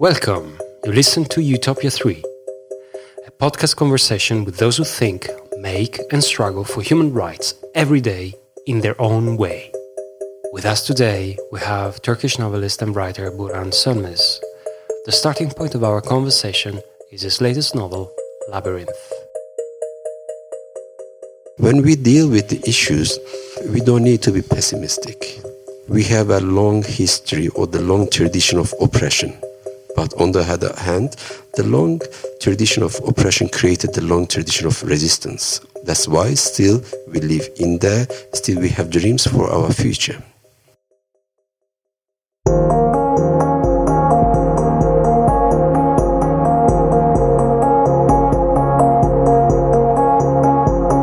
Welcome. You listen to Utopia 3, a podcast conversation with those who think, make, and struggle for human rights every day in their own way. With us today, we have Turkish novelist and writer Burhan Sönmez. The starting point of our conversation is his latest novel, Labyrinth. When we deal with the issues, we don't need to be pessimistic. We have a long history or the long tradition of oppression. But on the other hand, the long tradition of oppression created the long tradition of resistance. That's why still we live in there, still we have dreams for our future.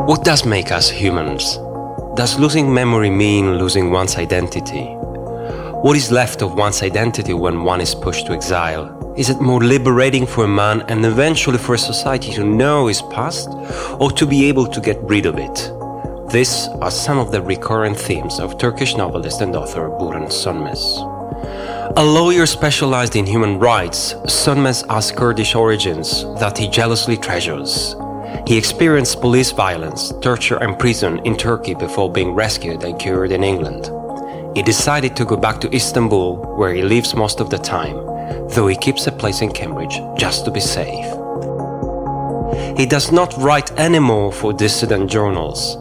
What does make us humans? Does losing memory mean losing one's identity? What is left of one's identity when one is pushed to exile? Is it more liberating for a man and eventually for a society to know his past or to be able to get rid of it? These are some of the recurrent themes of Turkish novelist and author Burhan Sönmez. A lawyer specialized in human rights, Sönmez has Kurdish origins that he jealously treasures. He experienced police violence, torture, and prison in Turkey before being rescued and cured in England. He decided to go back to Istanbul, where he lives most of the time, though he keeps a place in Cambridge just to be safe. He does not write anymore for dissident journals.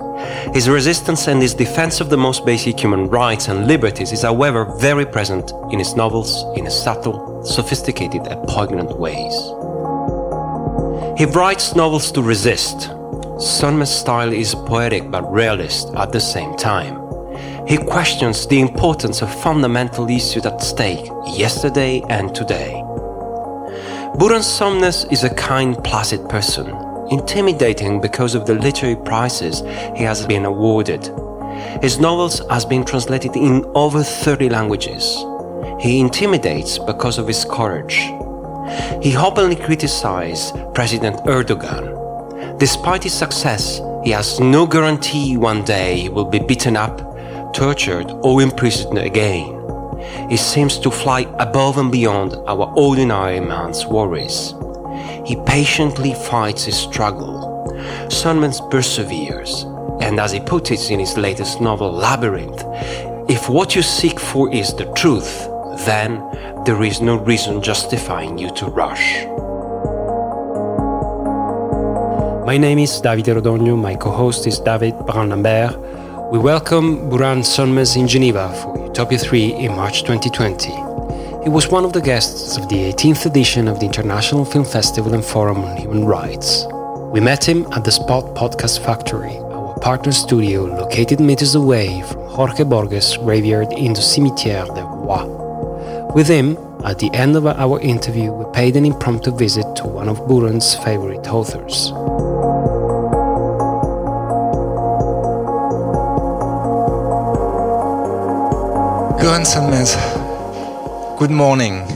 His resistance and his defense of the most basic human rights and liberties is, however, very present in his novels in a subtle, sophisticated, and poignant ways. He writes novels to resist. Sönmez's style is poetic but realist at the same time. He questions the importance of fundamental issues at stake yesterday and today. Burhan Sönmez is a kind, placid person, intimidating because of the literary prizes he has been awarded. His novels has been translated in over 30 languages. He intimidates because of his courage. He openly criticized President Erdogan. Despite his success, he has no guarantee one day he will be beaten up, tortured, or imprisoned again. He seems to fly above and beyond our ordinary man's worries. He patiently fights his struggle. Sönmez perseveres, and as he puts it in his latest novel, Labyrinth, if what you seek for is the truth, then there is no reason justifying you to rush. My name is David Rodogno, my co host is David Brun-Lambert. We welcome Burhan Sönmez in Geneva for Utopia 3 in March 2020. He was one of the guests of the 18th edition of the International Film Festival and Forum on Human Rights. We met him at the Spot Podcast Factory, our partner studio located meters away from Jorge Borges' graveyard in the Cimetière des Rois. With him, at the end of our interview, we paid an impromptu visit to one of Burhan's favorite authors. Burhan Sönmez, good morning.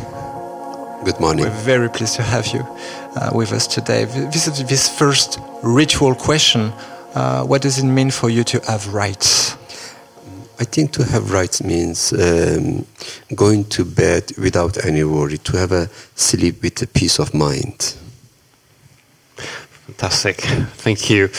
Good morning. We're very pleased to have you uh, with us today. This is this first ritual question. Uh, what does it mean for you to have rights? I think to have rights means um, going to bed without any worry, to have a sleep with a peace of mind. Fantastic. Thank you.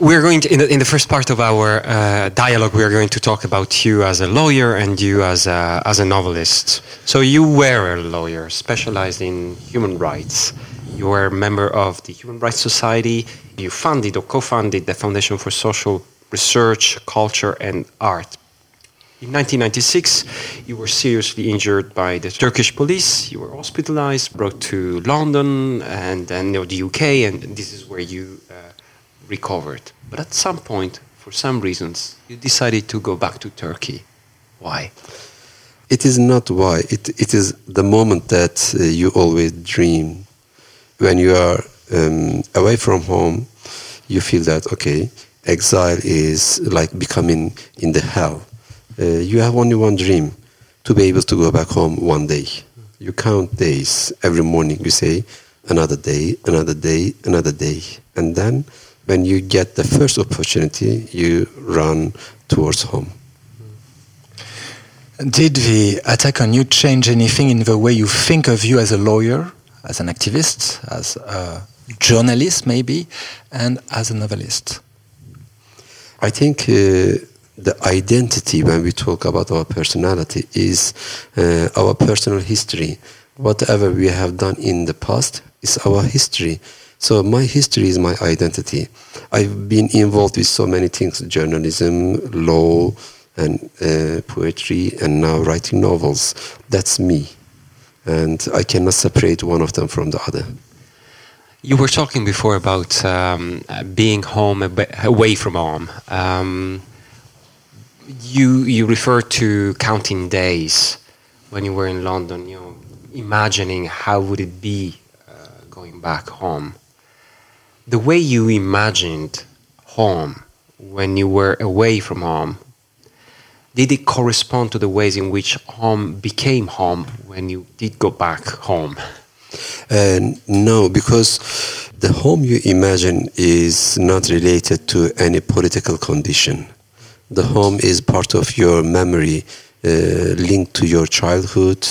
We're going to, in the, in the first part of our uh, dialogue, we are going to talk about you as a lawyer and you as a, as a novelist. So, you were a lawyer specialized in human rights. You were a member of the Human Rights Society. You funded or co-funded the Foundation for Social research, culture, and art. In 1996, you were seriously injured by the Turkish police. You were hospitalized, brought to London and then you the UK, and this is where you recovered. But at some point, for some reasons, you decided to go back to Turkey. Why? It is not why. It, it is the moment that uh, you always dream. When you are um, away from home, you feel that, okay, exile is like becoming in the hell. Uh, you have only one dream to be able to go back home one day. You count days. Every morning you say, another day, another day, another day. And then when you get the first opportunity, you run towards home. Did the attack on you change anything in the way you think of you as a lawyer, as an activist, as a journalist, maybe, and as a novelist? I think uh, the identity when we talk about our personality is uh, our personal history. Whatever we have done in the past is our history. So my history is my identity. I've been involved with so many things: journalism, law, and uh, poetry, and now writing novels. That's me, and I cannot separate one of them from the other. You were talking before about um, being home away from home. Um, you you referred to counting days when you were in London. You know, imagining how would it be uh, going back home. The way you imagined home when you were away from home did it correspond to the ways in which home became home when you did go back home? Uh, no, because the home you imagine is not related to any political condition. The home is part of your memory, uh, linked to your childhood,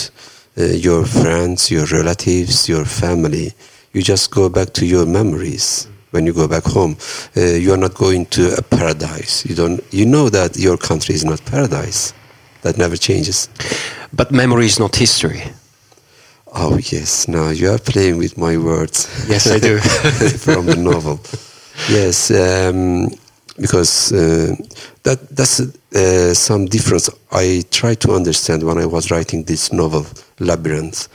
uh, your friends, your relatives, your family. You just go back to your memories when you go back home. Uh, you are not going to a paradise. You don't. You know that your country is not paradise. That never changes. But memory is not history. Oh yes. Now you are playing with my words. Yes, I do. from the novel. Yes, um, because uh, that that's uh, some difference. I tried to understand when I was writing this novel, Labyrinth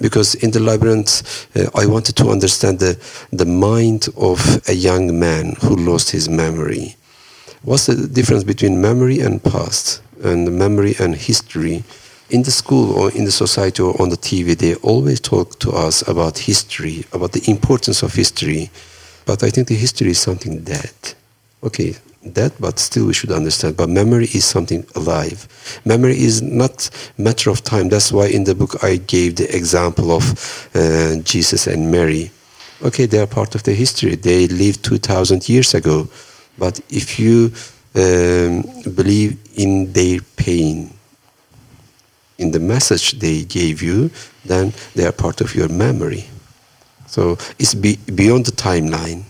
because in the labyrinth uh, I wanted to understand the, the mind of a young man who lost his memory. What's the difference between memory and past, and memory and history? In the school or in the society or on the TV, they always talk to us about history, about the importance of history. But I think the history is something dead. Okay, that, but still we should understand. But memory is something alive. Memory is not matter of time. That's why in the book I gave the example of uh, Jesus and Mary. Okay, they are part of the history. They lived 2,000 years ago. But if you um, believe in their pain, in the message they gave you, then they are part of your memory. So it's be beyond the timeline.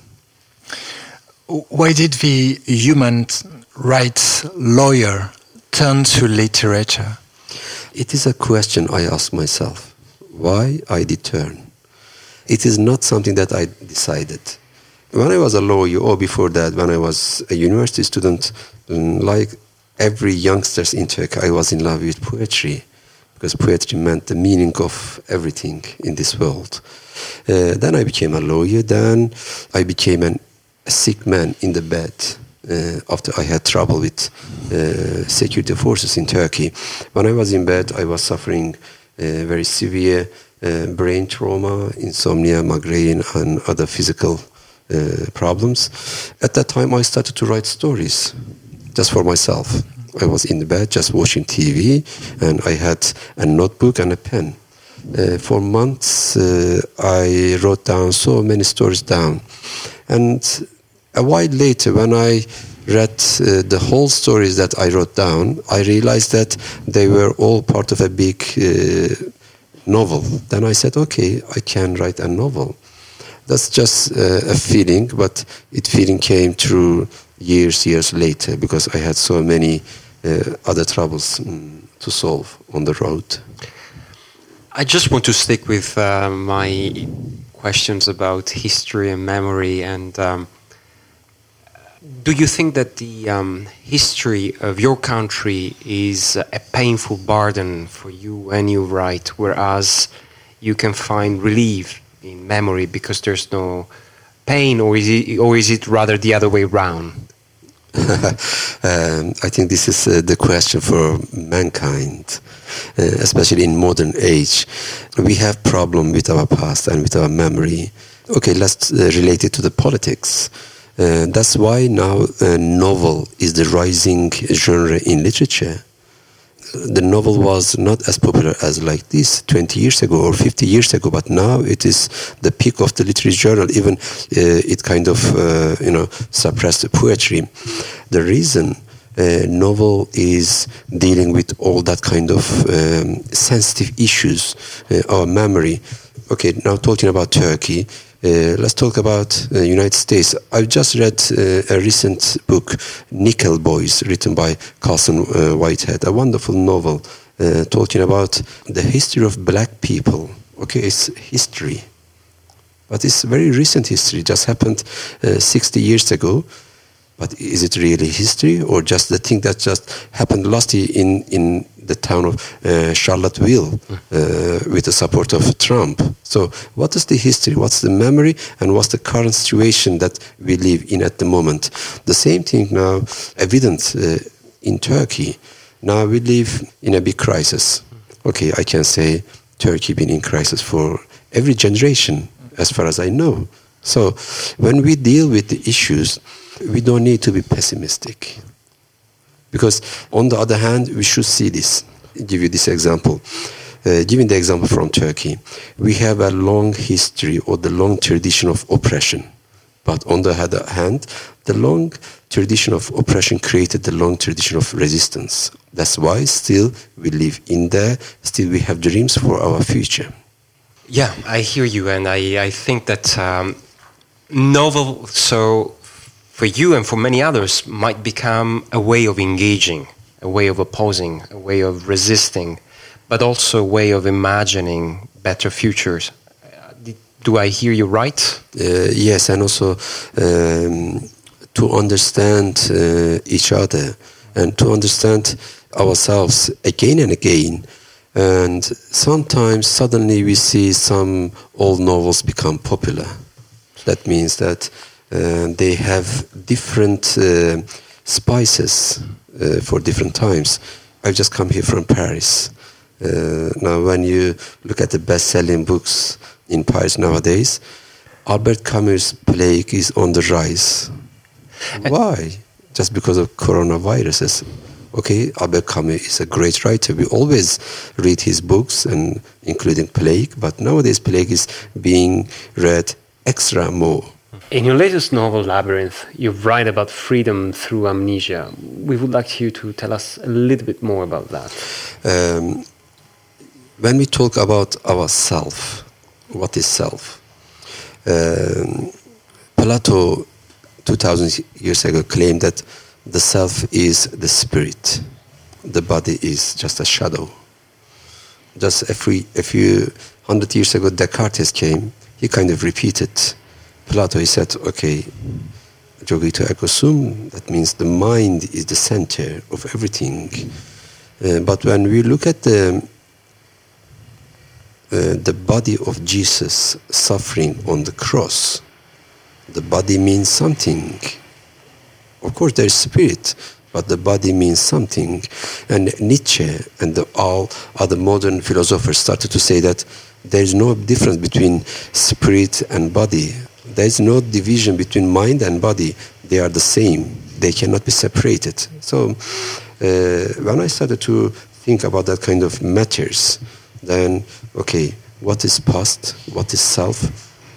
Why did the human rights lawyer turn to literature? It is a question I ask myself. Why I did turn? It is not something that I decided. When I was a lawyer, or before that, when I was a university student, like every youngster in Turkey, I was in love with poetry because poetry meant the meaning of everything in this world. Uh, then I became a lawyer. Then I became an a sick man in the bed uh, after I had trouble with uh, security forces in Turkey. When I was in bed, I was suffering uh, very severe uh, brain trauma, insomnia, migraine, and other physical uh, problems. At that time, I started to write stories just for myself. I was in the bed just watching TV, and I had a notebook and a pen. Uh, for months, I wrote down so many stories down. And a while later, when I read uh, the whole stories that I wrote down, I realized that they were all part of a big uh, novel. Then I said, okay, I can write a novel. That's just uh, a feeling, but it feeling came through years, years later because I had so many uh, other troubles um, to solve on the road. I just want to stick with uh, my questions about history and memory and. Um, do you think that the um, history of your country is a painful burden for you when you write, whereas you can find relief in memory because there's no pain, or is it, or is it rather the other way around? um, I think this is uh, the question for mankind, uh, especially in modern age. We have problem with our past and with our memory. Okay, let's uh, relate it to the politics. Uh, that's why now a novel is the rising genre in literature. The novel was not as popular as like this 20 years ago or 50 years ago, but now it is the peak of the literary journal. Even uh, it kind of uh, you know suppressed the poetry. The reason uh, novel is dealing with all that kind of um, sensitive issues, uh, our memory. Okay, now talking about Turkey, uh, let's talk about uh, United States. I've just read uh, a recent book, Nickel Boys, written by Colson uh, Whitehead, a wonderful novel uh, talking about the history of black people. Okay, it's history, but it's very recent history. Just happened 60 years ago. But is it really history or just the thing that just happened last year in, in the town of uh, Charlottesville uh, with the support of Trump? So, what is the history? What's the memory? And what's the current situation that we live in at the moment? The same thing now evident uh, in Turkey. Now we live in a big crisis. Okay, I can say Turkey been in crisis for every generation, as far as I know. So, when we deal with the issues, we don't need to be pessimistic. Because on the other hand, we should see this. I'll give you this example. Uh, giving the example from Turkey, we have a long history or the long tradition of oppression. But on the other hand, the long tradition of oppression created the long tradition of resistance. That's why still we live in there, still we have dreams for our future. Yeah, I hear you, and I, I think that um, novel so for you and for many others might become a way of engaging, a way of opposing, a way of resisting, but also a way of imagining better futures. Do I hear you right? Uh, yes, and also um, to understand uh, each other and to understand ourselves again and again. And sometimes suddenly we see some old novels become popular. That means that uh, they have different uh, spices uh, for different times. I've just come here from Paris. now, when you look at the best-selling books in Paris nowadays, Albert Camus' plague is on the rise. Why? Just because of coronaviruses. Okay, Albert Camus is a great writer. We always read his books, and including Plague. But nowadays, Plague is being read extra more. In your latest novel, Labyrinth, you write about freedom through amnesia. We would like you to tell us a little bit more about that. Um, when we talk about ourself, what is self? Um, Plato, 2000 years ago, claimed that the self is the spirit, the body is just a shadow. Just a a few hundred years ago, Descartes came, he kind of repeated Plato, he said, okay, Cogito ergo sum, that means the mind is the center of everything. Uh, but when we look at the, uh, the body of Jesus suffering on the cross, the body means something. Of course, there is spirit, but the body means something. And Nietzsche and the, all other modern philosophers started to say that there is no difference between spirit and body. There is no division between mind and body. They are the same. They cannot be separated. So uh, when I started to think about that kind of matters, then okay, what is past? What is self?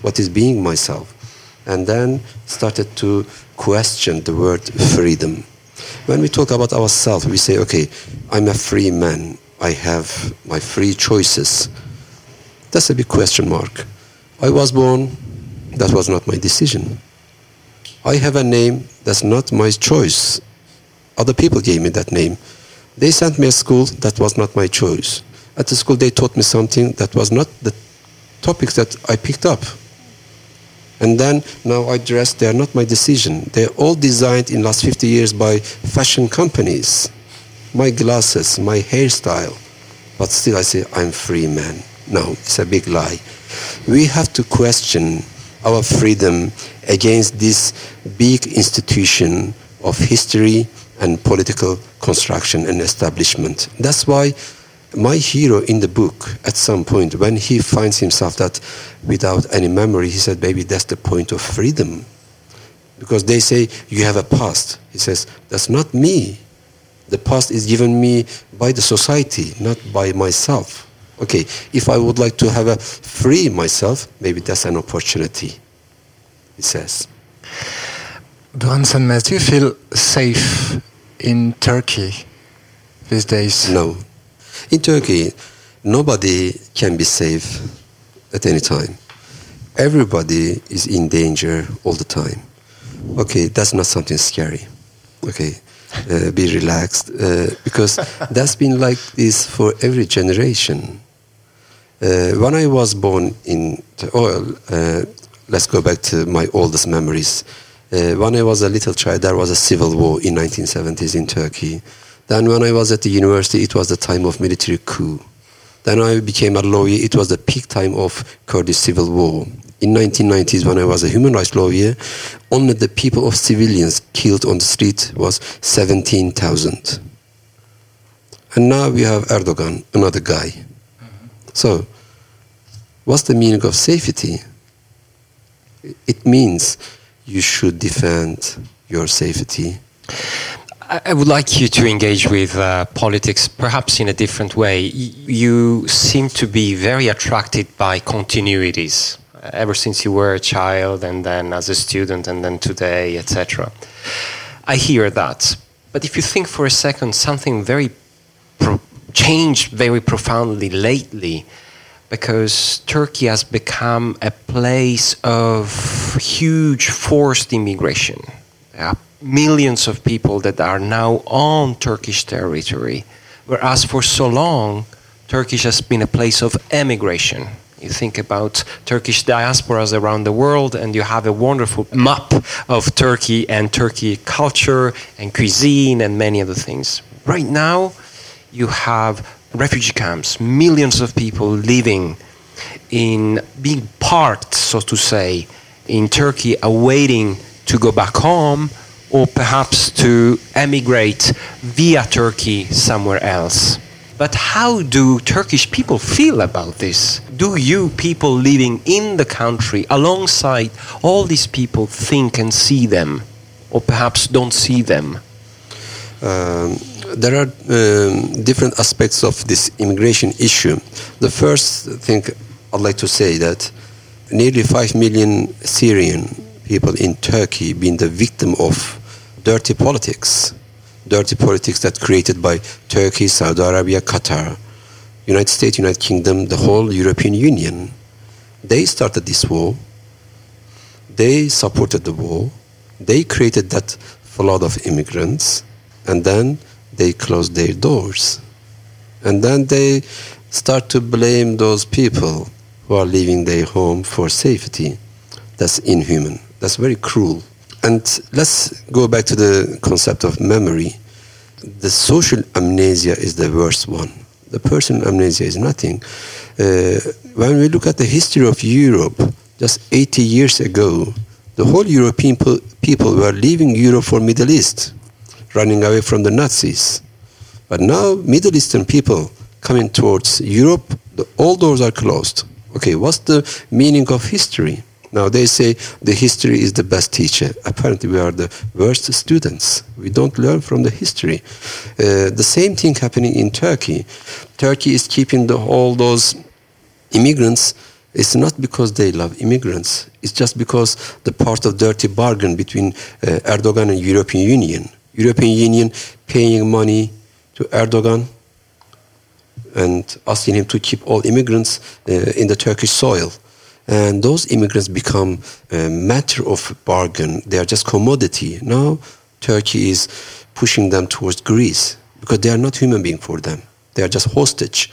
What is being myself? And then started to question the word freedom. When we talk about ourselves, we say, okay, I'm a free man. I have my free choices. That's a big question mark. I was born that was not my decision. I have a name that's not my choice. Other people gave me that name. They sent me to school that was not my choice. At the school, they taught me something that was not the topics that I picked up. And then now I dress, they are not my decision. They're all designed in last 50 years by fashion companies. My glasses, my hairstyle. But still I say, I'm free man. No, it's a big lie. We have to question our freedom against this big institution of history and political construction and establishment. That's why my hero in the book, at some point, when he finds himself that without any memory, he said, Baby, that's the point of freedom. Because they say, You have a past. He says, That's not me. The past is given me by the society, not by myself. Okay, if I would like to have a free myself, maybe that's an opportunity, he says. Burhan Sönmez, do you feel safe in Turkey these days? No. In Turkey, nobody can be safe at any time. Everybody is in danger all the time. Okay, that's not something scary. Okay, uh, be relaxed uh, because that's been like this for every generation. Uh, when I was born in oil, uh, let's go back to my oldest memories. Uh, when I was a little child, there was a civil war in 1970s in Turkey. Then when I was at the university, it was the time of military coup. Then I became a lawyer. It was the peak time of Kurdish civil war. In 1990s, when I was a human rights lawyer, only the people of civilians killed on the street was 17,000. And now we have Erdogan, another guy. So, what's the meaning of safety? It means you should defend your safety. I would like you to engage with uh, politics perhaps in a different way. You seem to be very attracted by continuities ever since you were a child and then as a student and then today, etc. I hear that. But if you think for a second, something very changed very profoundly lately because Turkey has become a place of huge forced immigration. There are millions of people that are now on Turkish territory, whereas for so long, Turkey has been a place of emigration. You think about Turkish diasporas around the world, and you have a wonderful map of Turkey and Turkey culture and cuisine and many other things. Right now, you have refugee camps, millions of people living in being parked, so to say, in Turkey, awaiting to go back home or perhaps to emigrate via Turkey somewhere else. But how do Turkish people feel about this? Do you, people living in the country alongside all these people, think and see them, or perhaps don't see them? Um, there are um, different aspects of this immigration issue. The first thing I'd like to say that nearly 5 million Syrian people in Turkey being the victim of dirty politics dirty politics that created by Turkey, Saudi Arabia, Qatar, United States, United Kingdom, the whole European Union. They started this war. They supported the war. They created that flood of immigrants, and then they close their doors. And then they start to blame those people who are leaving their home for safety. That's inhuman. That's very cruel. And let's go back to the concept of memory. The social amnesia is the worst one. The personal amnesia is nothing. Uh, when we look at the history of Europe, just 80 years ago, the whole European people were leaving Europe for Middle East, running away from the Nazis. But now Middle Eastern people coming towards Europe, the, all doors are closed. Okay, what's the meaning of history? Now they say the history is the best teacher. Apparently, we are the worst students. We don't learn from the history. Uh, the same thing happening in Turkey. Turkey is keeping the, all those immigrants. It's not because they love immigrants. It's just because the part of dirty bargain between uh, Erdogan and European Union. European Union paying money to Erdogan and asking him to keep all immigrants uh, in the Turkish soil and those immigrants become a matter of bargain. They are just commodity. Now Turkey is pushing them towards Greece because they are not human being for them. They are just hostage.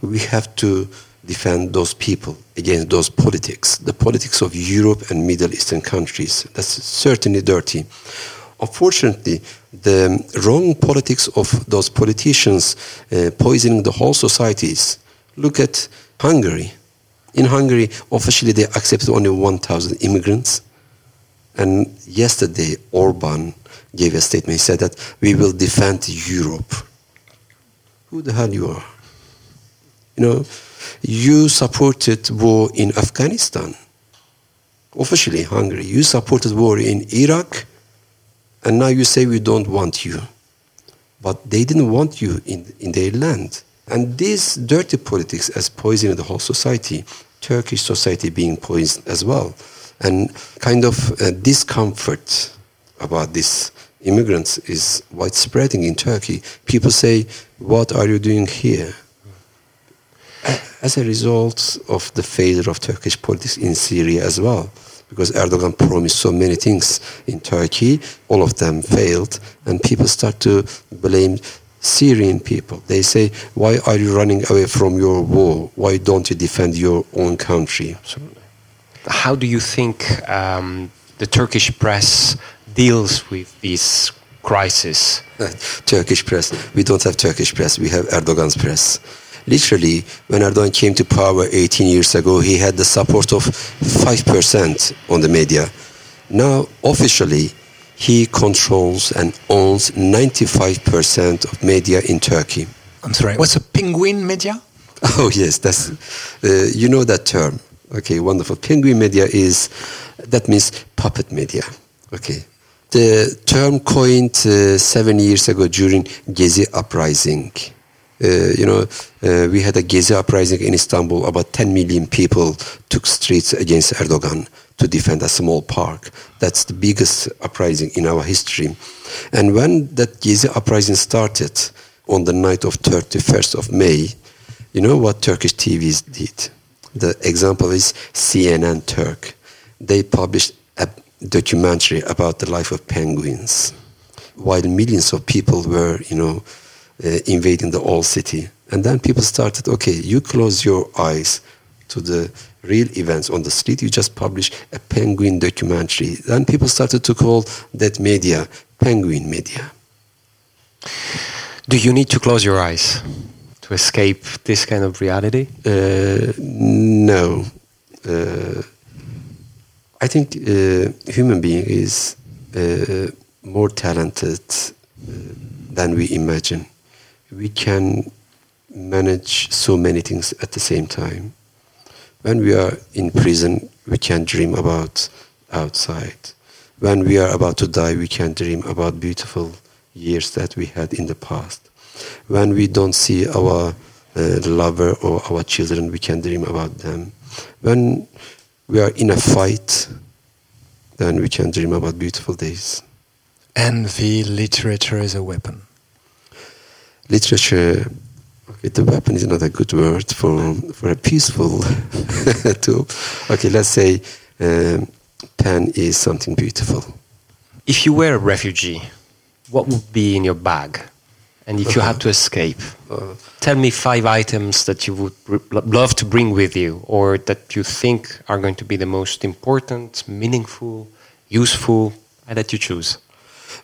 We have to defend those people against those politics, the politics of Europe and Middle Eastern countries. That's certainly dirty. Unfortunately, the wrong politics of those politicians uh, poisoning the whole societies. Look at Hungary. In Hungary, officially they accepted only 1,000 immigrants. And yesterday, Orban gave a statement. He said that we will defend Europe. Who the hell you are? You know, you supported war in Afghanistan. Officially, Hungary. You supported war in Iraq, and now you say we don't want you. But they didn't want you in, in their land. And this dirty politics as poisoning the whole society, Turkish society being poisoned as well, and kind of uh, discomfort about this immigrants is widespreading in Turkey. People say, "What are you doing here?" As a result of the failure of Turkish politics in Syria as well, because Erdogan promised so many things in Turkey, all of them failed, and people start to blame Syrian people. They say, "Why are you running away from your war? Why don't you defend your own country?" Absolutely. How do you think um, the Turkish press deals with this crisis? Turkish press. We don't have Turkish press. We have Erdogan's press. Literally, when Erdogan came to power 18 years ago, he had the support of 5% on the media. Now, officially, he controls and owns 95% of media in Turkey. I'm sorry, what's a penguin media? Oh, yes, that's, uh, you know that term. Okay, wonderful. Penguin media is, that means puppet media. Okay. The term coined uh, seven years ago during Gezi uprising. Uh, you know, uh, we had a Gezi uprising in Istanbul. About 10 million people took streets against Erdogan to defend a small park. That's the biggest uprising in our history. And when that Gezi uprising started on the night of 31st of May, you know what Turkish TVs did? The example is CNN Turk. They published a documentary about the life of penguins, while millions of people were, you know, invading the old city. And then people started, okay, you close your eyes to the real events on the street, you just publish a penguin documentary. Then people started to call that media penguin media. Do you need to close your eyes to escape this kind of reality? Uh, no. Uh, I think uh, human being is uh, more talented uh, than we imagine. We can manage so many things at the same time. When we are in prison, we can dream about outside. When we are about to die, we can dream about beautiful years that we had in the past. When we don't see our uh, lover or our children, we can dream about them. When we are in a fight, then we can dream about beautiful days. Envy, literature is a weapon. Literature, okay, the weapon is not a good word for, for a peaceful tool. Okay, let's say um, pen is something beautiful. If you were a refugee, what would be in your bag? And if you had to escape, Uh, tell me five items that you would love to bring with you or that you think are going to be the most important, meaningful, useful, and that you choose.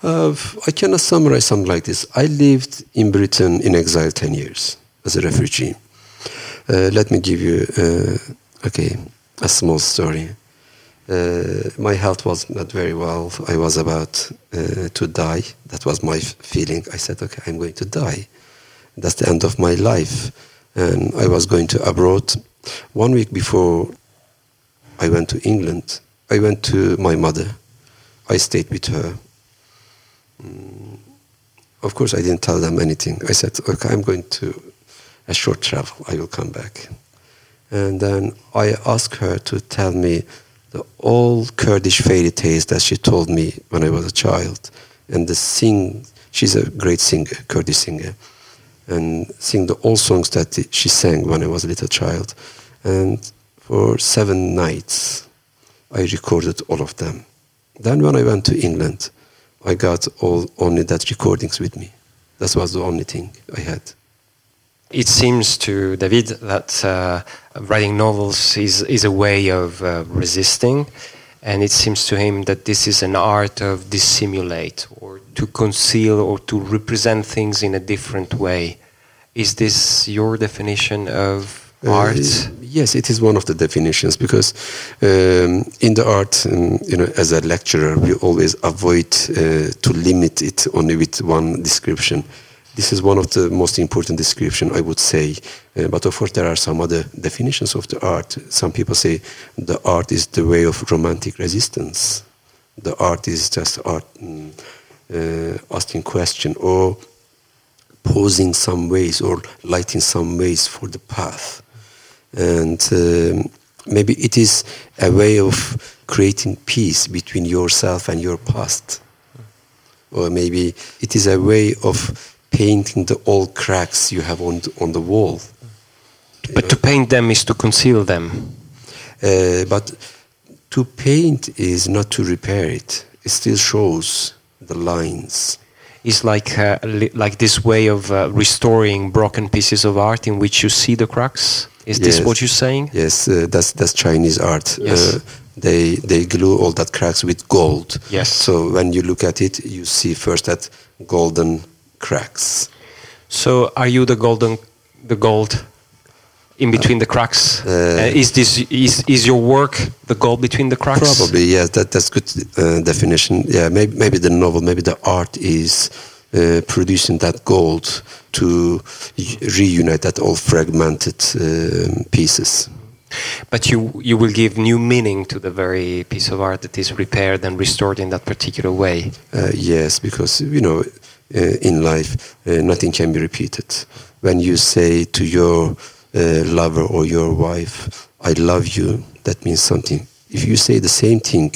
Uh, I cannot summarize something like this. I lived in Britain in exile 10 years as a refugee. Uh, let me give you, uh, okay, a small story. Uh, my health was not very well. I was about uh, to die. That was my feeling. I said, okay, I'm going to die. That's the end of my life. And I was going to abroad. One week before I went to England, I went to my mother. I stayed with her. Of course, I didn't tell them anything. I said, okay, I'm going to a short travel. I will come back. And then I asked her to tell me the old Kurdish fairy tales that she told me when I was a child. And the sing, she's a great singer, Kurdish singer. And sing the old songs that she sang when I was a little child. And for seven nights, I recorded all of them. Then when I went to England, I got all only that recordings with me. That was the only thing I had. It seems to David that uh, writing novels is, is a way of uh, resisting, and it seems to him that this is an art of dissimulate or to conceal or to represent things in a different way. Is this your definition of art? Uh, yes, it is one of the definitions because um, in the art, um, you know, as a lecturer, we always avoid uh, to limit it only with one description. This is one of the most important description, I would say. Uh, but of course, there are some other definitions of the art. Some people say the art is the way of romantic resistance. The art is just art mm, uh, asking question or posing some ways or lighting some ways for the path. And um, maybe it is a way of creating peace between yourself and your past. or maybe it is a way of painting the old cracks you have on on the wall. But to paint them is to conceal them. Uh, but to paint is not to repair it. It still shows the lines. It's like uh, li- like this way of uh, restoring broken pieces of art in which you see the cracks. Is this what you're saying? Yes, uh, that's that's Chinese art. Yes. Uh, they they glue all that cracks with gold. Yes. So when you look at it, you see first that golden cracks. So are you the golden, the gold in between the cracks? Uh, Uh, is this is is your work the gold between the cracks? Probably, yes. That that's good uh, definition. Yeah, maybe maybe the novel, maybe the art is uh, producing that gold to reunite that all fragmented um, pieces. But you you will give new meaning to the very piece of art that is repaired and restored in that particular way. Uh, yes, because you know, uh, in life, uh, nothing can be repeated. When you say to your uh, lover or your wife, "I love you," that means something. If you say the same thing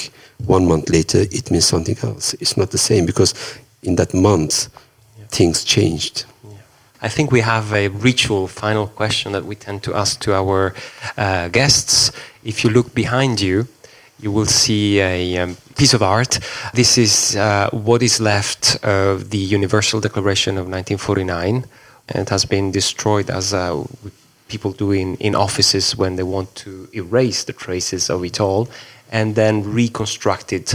one month later, it means something else. It's not the same because in that month, things changed. I think we have a ritual final question that we tend to ask to our uh, guests. If you look behind you, you will see a um, piece of art. This is uh, what is left of the Universal Declaration of 1949. And it has been destroyed as uh, people do in, in offices when they want to erase the traces of it all and then reconstruct it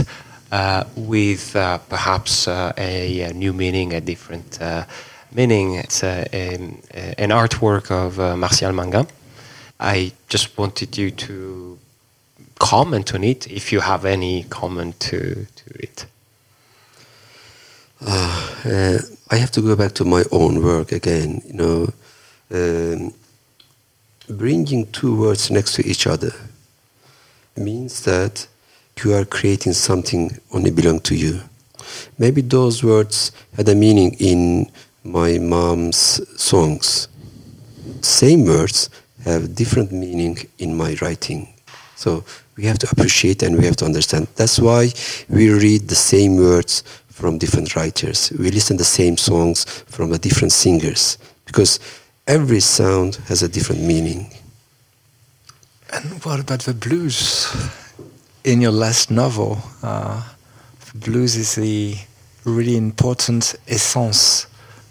uh, with uh, perhaps uh, a, a new meaning, a different uh, meaning. It's a, a, an artwork of uh, Martial Manga. I just wanted you to comment on it if you have any comment to, to it. Uh, I have to go back to my own work again. You know, um, bringing two words next to each other means that you are creating something only belong to you. Maybe those words had a meaning in my mom's songs. Same words have different meaning in my writing. So we have to appreciate and we have to understand. That's why we read the same words from different writers. We listen the same songs from the different singers because every sound has a different meaning. And what about the blues? In your last novel, uh, blues is the really important essence.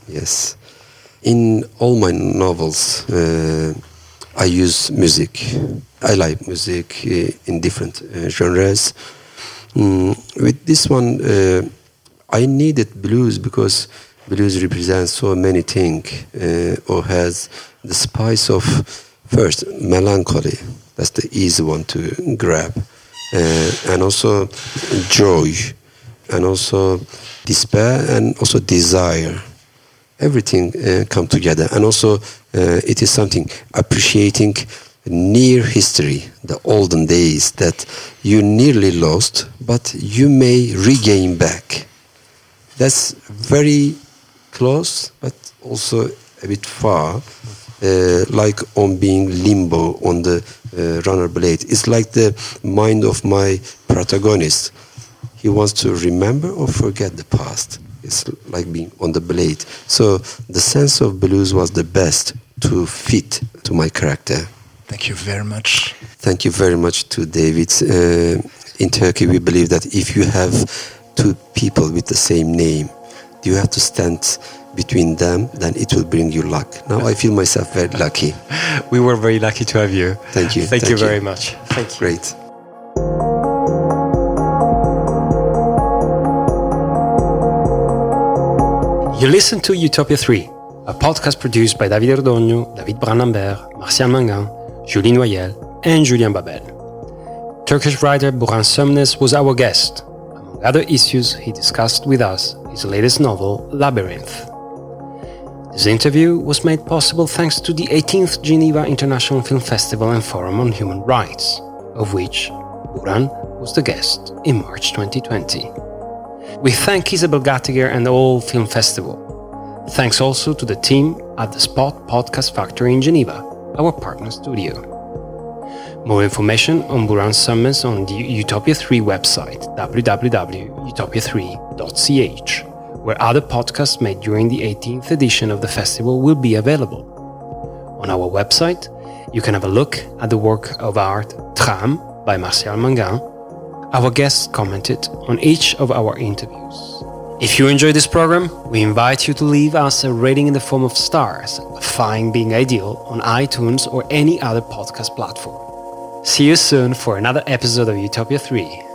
Yes. In all my novels, uh, I use music. I like music uh, in different uh, genres. Mm, with this one, uh, I needed blues because blues represents so many things uh, or has the spice of first melancholy. That's the easy one to grab, uh, and also joy, and also despair, and also desire. Everything uh, come together. And also uh, it is something appreciating near history the olden days that you nearly lost but you may regain back. That's very close but also a bit far uh, like on being limbo on the uh, runner blade it's like the mind of my protagonist he wants to remember or forget the past it's like being on the blade. So the sense of blues was the best to fit to my character. Thank you very much. Thank you very much to David. Uh, in Turkey, we believe that if you have two people with the same name, you have to stand between them, then it will bring you luck. Now I feel myself very lucky. We were very lucky to have you. Thank you. Thank, Thank you you. very much. Thank you. Great. You listen to Utopia 3, a podcast produced by David Rodogno, David Brun-Lambert, Martial Mangan, Julie Noyel, and Julien Babel. Turkish writer Burhan Sönmez was our guest. Other issues, he discussed with us his latest novel, Labyrinth. This interview was made possible thanks to the 18th Geneva International Film Festival and Forum on Human Rights, of which Burhan was the guest in March 2020. We thank Isabelle Gattiker and the whole film festival. Thanks also to the team at the Spot Podcast Factory in Geneva, our partner studio. More information on Burhan Sönmez on the Utopia 3 website www.utopia3.ch where other podcasts made during the 18th edition of the festival will be available. On our website, you can have a look at the work of art Tram by Martial Mangan. Our guests commented on each of our interviews. If you enjoy this program, we invite you to leave us a rating in the form of stars, Find Being Ideal on iTunes or any other podcast platform. See you soon for another episode of Utopia 3.